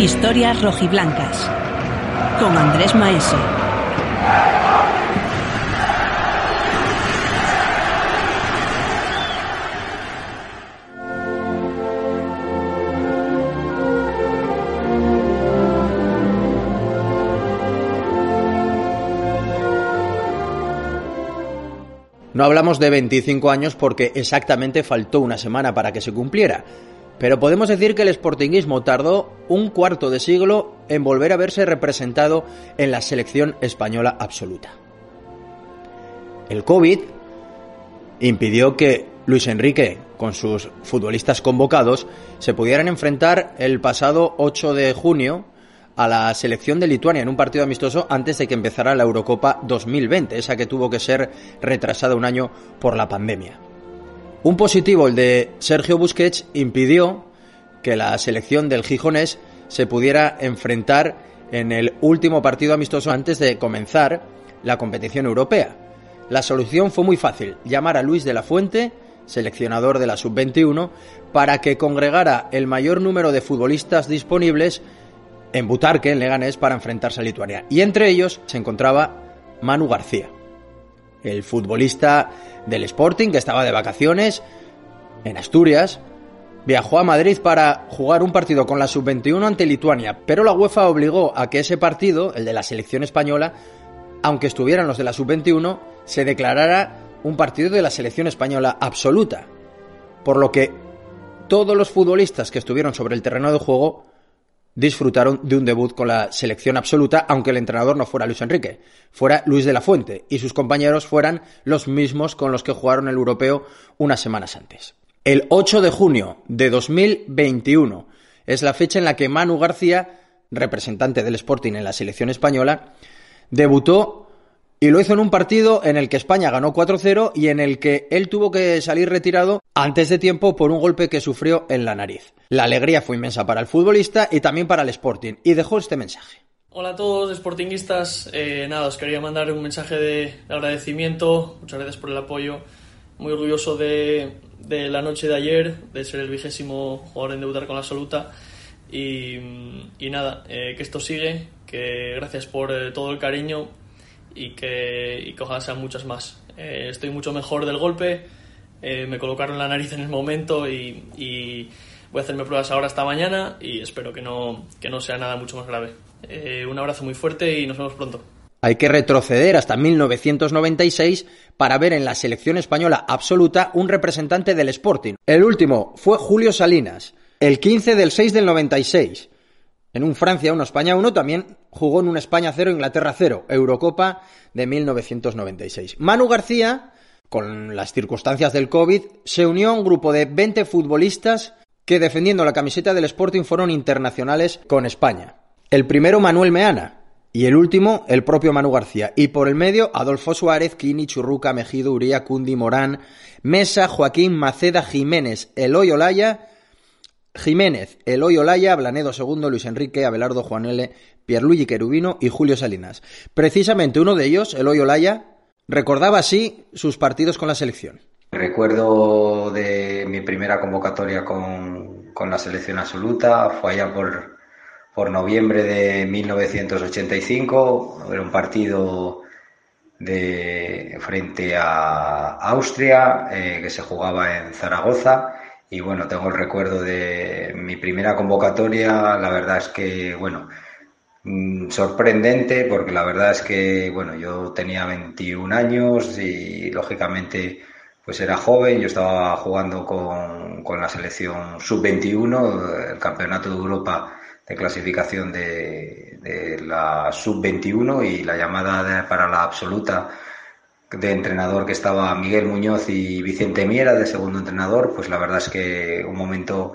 Historias rojiblancas. Con Andrés Maese. No hablamos de 25 años porque exactamente faltó una semana para que se cumpliera, pero podemos decir que el sportinguismo tardó un cuarto de siglo en volver a verse representado en la selección española absoluta. El COVID impidió que Luis Enrique, con sus futbolistas convocados, se pudieran enfrentar el pasado 8 de junio a la selección de Lituania en un partido amistoso antes de que empezara la Eurocopa 2020, esa que tuvo que ser retrasada un año por la pandemia. Un positivo, el de Sergio Busquets, impidió que la selección del Gijonés se pudiera enfrentar en el último partido amistoso antes de comenzar la competición europea. La solución fue muy fácil, llamar a Luis de la Fuente, seleccionador de la sub-21, para que congregara el mayor número de futbolistas disponibles en Butarque, en Leganés, para enfrentarse a Lituania. Y entre ellos se encontraba Manu García, el futbolista del Sporting que estaba de vacaciones en Asturias. Viajó a Madrid para jugar un partido con la sub-21 ante Lituania, pero la UEFA obligó a que ese partido, el de la selección española, aunque estuvieran los de la sub-21, se declarara un partido de la selección española absoluta. Por lo que todos los futbolistas que estuvieron sobre el terreno de juego disfrutaron de un debut con la selección absoluta, aunque el entrenador no fuera Luis Enrique, fuera Luis de la Fuente y sus compañeros fueran los mismos con los que jugaron el europeo unas semanas antes. El 8 de junio de 2021 es la fecha en la que Manu García, representante del Sporting en la selección española, debutó y lo hizo en un partido en el que España ganó 4-0 y en el que él tuvo que salir retirado antes de tiempo por un golpe que sufrió en la nariz. La alegría fue inmensa para el futbolista y también para el Sporting y dejó este mensaje. Hola a todos, sportinguistas. Eh, nada, os quería mandar un mensaje de, agradecimiento. Muchas gracias por el apoyo. Muy orgulloso de, la noche de ayer, de ser el vigésimo jugador en debutar con la absoluta. Y, nada, eh, que esto sigue, que gracias por eh, todo el cariño, y que, y ojalá sean muchas más. Eh, estoy mucho mejor del golpe, eh, me colocaron la nariz en el momento y, voy a hacerme pruebas ahora esta mañana y espero que no, que no sea nada mucho más grave. Eh, un abrazo muy fuerte y nos vemos pronto. Hay que retroceder hasta 1996 para ver en la selección española absoluta un representante del Sporting. El último fue Julio Salinas, el 15 del 6 del 96. En un Francia 1, España 1 también jugó en un España 0, Inglaterra 0, Eurocopa de 1996. Manu García, con las circunstancias del COVID, se unió a un grupo de 20 futbolistas que defendiendo la camiseta del Sporting fueron internacionales con España. El primero Manuel Meana y el último el propio Manu García. Y por el medio Adolfo Suárez, Kini, Churruca, Mejido, Uría, Cundi, Morán, Mesa, Joaquín, Maceda, Jiménez, Eloy Olaya Jiménez, Eloy Olaya, Blanedo II, Luis Enrique, Abelardo Juan L., Pierluigi Querubino y Julio Salinas. Precisamente uno de ellos, Eloy Olaya, recordaba así sus partidos con la selección. Recuerdo de mi primera convocatoria con, la selección absoluta, fue allá por, por noviembre de 1985, era un partido de frente a Austria eh, que se jugaba en Zaragoza y bueno, tengo el recuerdo de mi primera convocatoria, la verdad es que, bueno, mm, sorprendente porque la verdad es que, bueno, yo tenía 21 años y lógicamente pues era joven, yo estaba jugando con, con la selección sub-21, el Campeonato de Europa de clasificación de, de la sub-21 y la llamada para la absoluta de entrenador que estaba Miguel Muñoz y Vicente Miera de segundo entrenador, pues la verdad es que un momento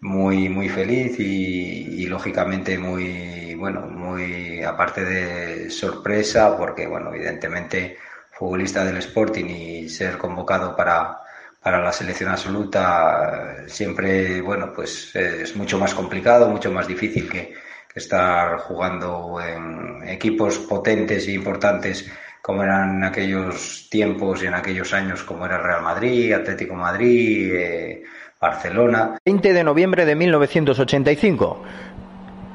muy muy feliz y, lógicamente muy bueno muy aparte de sorpresa porque bueno evidentemente futbolista del Sporting y ser convocado para para la selección absoluta siempre bueno pues es mucho más complicado mucho más difícil que, que estar jugando en equipos potentes e importantes como eran en aquellos tiempos y en aquellos años, como era Real Madrid, Atlético Madrid, eh, Barcelona. 20 de noviembre de 1985.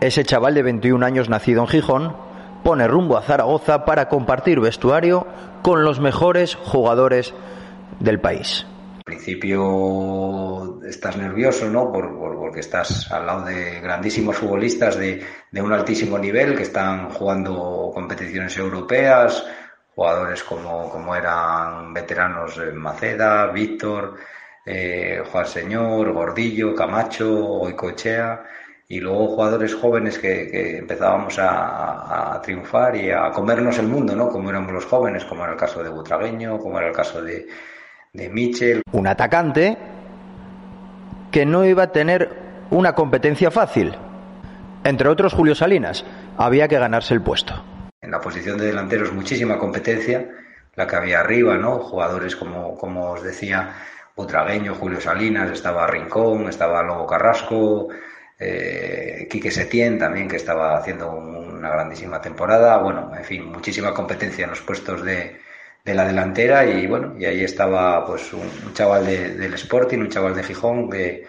Ese chaval de 21 años nacido en Gijón pone rumbo a Zaragoza para compartir vestuario con los mejores jugadores del país. Al principio estás nervioso, ¿no? porque estás al lado de grandísimos futbolistas de, un altísimo nivel que están jugando competiciones europeas, jugadores como, como eran veteranos Maceda, Víctor, eh, Juan Señor, Gordillo, Camacho, Oicochea y luego jugadores jóvenes que, empezábamos a, triunfar y a comernos el mundo, ¿no? Como éramos los jóvenes, como era el caso de Butragueño, como era el caso de, de Michel. Un atacante que no iba a tener una competencia fácil. Entre otros, Julio Salinas. Había que ganarse el puesto. En la posición de delantero es muchísima competencia, la que había arriba, ¿no? Jugadores como, como os decía, Butragueño, Julio Salinas, estaba Rincón, estaba Lobo Carrasco, eh, Quique Setién también, que estaba haciendo una grandísima temporada. Bueno, en fin, muchísima competencia en los puestos de, la delantera y bueno, y ahí estaba pues un, chaval del Sporting, un chaval de Gijón que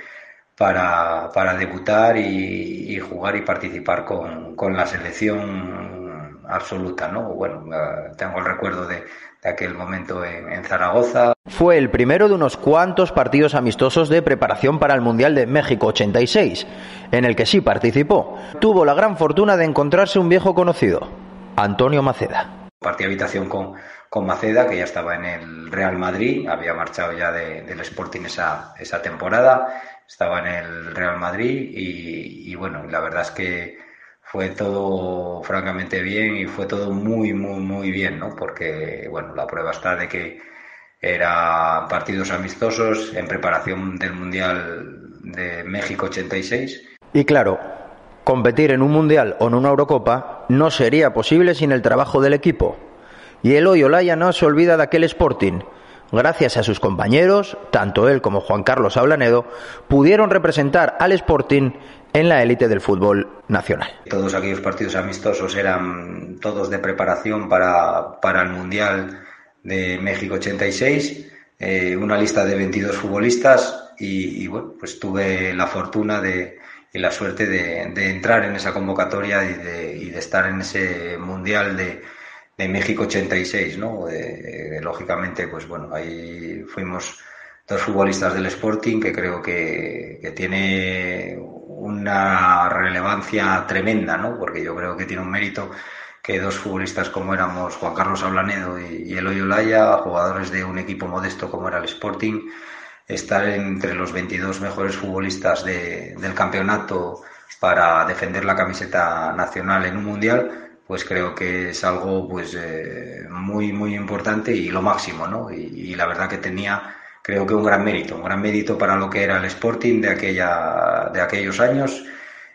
para, para debutar y, jugar y participar con, con la selección absoluta, ¿no? Bueno, eh, tengo el recuerdo de, de aquel momento en, Zaragoza. Fue el primero de unos cuantos partidos amistosos de preparación para el Mundial de México 86, en el que sí participó. Tuvo la gran fortuna de encontrarse un viejo conocido, Antonio Maceda. Partí habitación con, con Maceda, que ya estaba en el Real Madrid, había marchado ya del Sporting esa, esa temporada, estaba en el Real Madrid y, y bueno, la verdad es que fue todo francamente bien y fue todo muy, muy, muy bien, ¿no? Porque, bueno, la prueba está de que eran partidos amistosos en preparación del Mundial de México 86. Y claro, competir en un Mundial o en una Eurocopa no sería posible sin el trabajo del equipo. Y el hoy Olaya no se olvida de aquel Sporting. Gracias a sus compañeros, tanto él como Juan Carlos Ablanedo, pudieron representar al Sporting en la élite del fútbol nacional. Todos aquellos partidos amistosos eran todos de preparación para, para el Mundial de México 86, eh, una lista de 22 futbolistas y, bueno, pues tuve la fortuna de, y la suerte de, entrar en esa convocatoria y de, y de estar en ese Mundial de, de México 86, ¿no? lógicamente, pues bueno, ahí fuimos dos futbolistas del Sporting que creo que, que tiene una relevancia tremenda, ¿no? Porque yo creo que tiene un mérito que dos futbolistas como éramos Juan Carlos Ablanedo y, Eloy Olaya, jugadores de un equipo modesto como era el Sporting, estar entre los 22 mejores futbolistas del campeonato para defender la camiseta nacional en un mundial, pues creo que es algo pues eh, muy muy importante y lo máximo, ¿no? y la verdad que tenía creo que un gran mérito, un gran mérito para lo que era el Sporting de, aquella, de aquellos años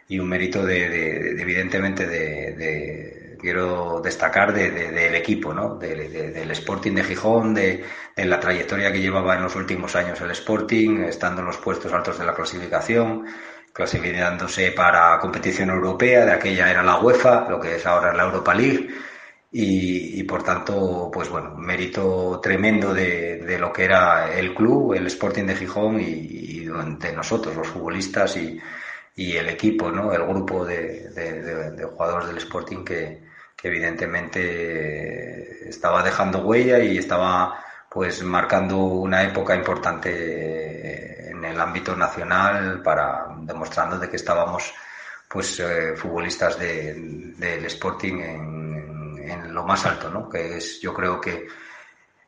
y un mérito de, evidentemente de, quiero destacar del equipo, ¿no? del Sporting de Gijón, de, la trayectoria que llevaba en los últimos años el Sporting, estando en los puestos altos de la clasificación, clasificándose para competición europea, de aquella era la UEFA, lo que es ahora la Europa League y, por tanto, pues bueno, mérito tremendo de, de, lo que era el club, el Sporting de Gijón y, de nosotros, los futbolistas y, y, el equipo, ¿no? El grupo de, de jugadores del Sporting que, que, evidentemente estaba dejando huella y estaba pues marcando una época importante en el ámbito nacional para demostrando de que estábamos pues eh, futbolistas del Sporting en en lo más alto, ¿no? Que es, yo creo que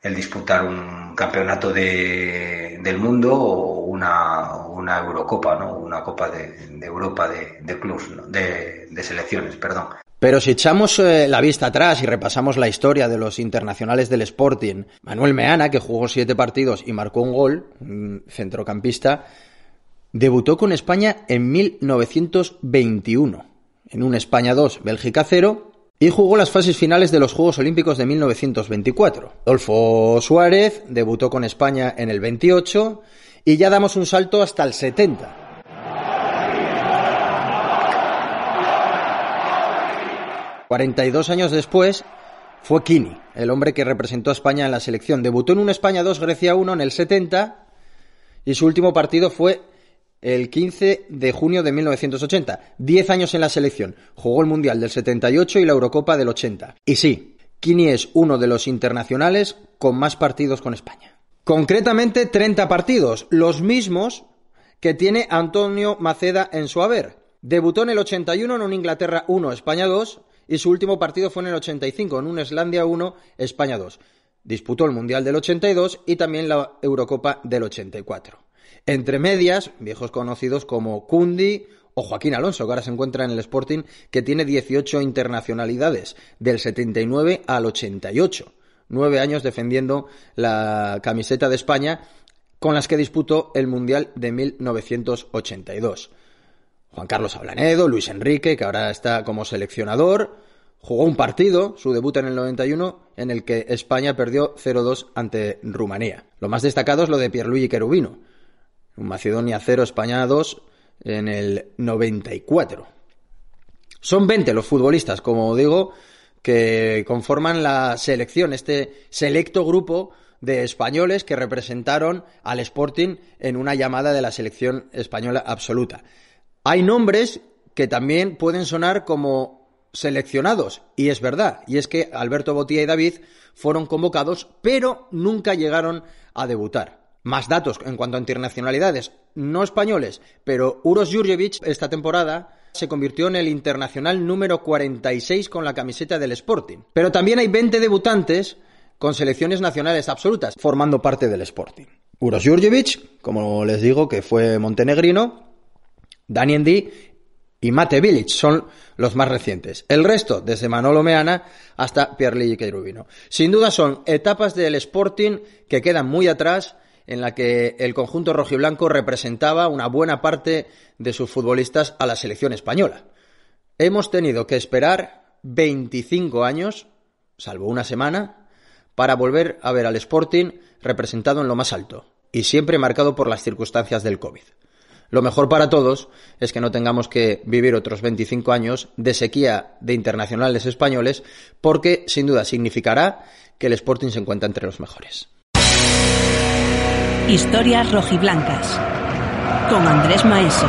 el disputar un campeonato de, del mundo o una, una Eurocopa, ¿no? Una Copa de, Europa de, de clubs, de, de, selecciones, perdón. Pero si echamos eh, la vista atrás y repasamos la historia de los internacionales del Sporting, Manuel Meana, que jugó siete partidos y marcó un gol, un centrocampista, debutó con España en 1921, en un España 2, Bélgica 0, y jugó las fases finales de los Juegos Olímpicos de 1924. Adolfo Suárez debutó con España en el 28 y ya damos un salto hasta el 70. ...42 años después... ...fue Kini, el hombre que representó a España en la selección. Debutó en un España 2, Grecia 1 en el 70... ...y su último partido fue el 15 de junio de 1980. Diez años en la selección. Jugó el Mundial del 78 y la Eurocopa del 80. Y sí, Kini es uno de los internacionales con más partidos con España. Concretamente 30 partidos, los mismos que tiene Antonio Maceda en su haber. Debutó en el 81 en un Inglaterra 1, España 2 y su último partido fue en el 85 en un Islandia 1, España 2. Disputó el Mundial del 82 y también la Eurocopa del 84. Entre medias, viejos conocidos como Cundi o Joaquín Alonso, que ahora se encuentra en el Sporting, que tiene 18 internacionalidades, del 79 al 88. Nueve años defendiendo la camiseta de España, con las que disputó el Mundial de 1982. Juan Carlos Ablanedo, Luis Enrique, que ahora está como seleccionador, jugó un partido, su debut en el 91, en el que España perdió 0-2 ante Rumanía. Lo más destacado es lo de Pierluigi Cherubino, Macedonia 0, España 2 en el 94. Son 20 los futbolistas, como digo, que conforman la selección, este selecto grupo de españoles que representaron al Sporting en una llamada de la selección española absoluta. Hay nombres que también pueden sonar como seleccionados, y es verdad, y es que Alberto Botía y David fueron convocados, pero nunca llegaron a debutar. Más datos en cuanto a internacionalidades, no españoles, pero Uros Jurjevic esta temporada se convirtió en el internacional número 46 con la camiseta del Sporting. Pero también hay 20 debutantes con selecciones nacionales absolutas formando parte del Sporting. Uros Jurjevic, como les digo, que fue montenegrino, Daniel Di y Mate Village son los más recientes. El resto, desde Manolo Meana hasta Pierluigi Rubino. Sin duda son etapas del Sporting que quedan muy atrás en la que el conjunto rojiblanco representaba una buena parte de sus futbolistas a la selección española. Hemos tenido que esperar 25 años, salvo una semana, para volver a ver al Sporting representado en lo más alto, y siempre marcado por las circunstancias del COVID. Lo mejor para todos es que no tengamos que vivir otros 25 años de sequía de internacionales españoles, porque sin duda significará que el Sporting se encuentra entre los mejores. Historias rojiblancas con Andrés Maese.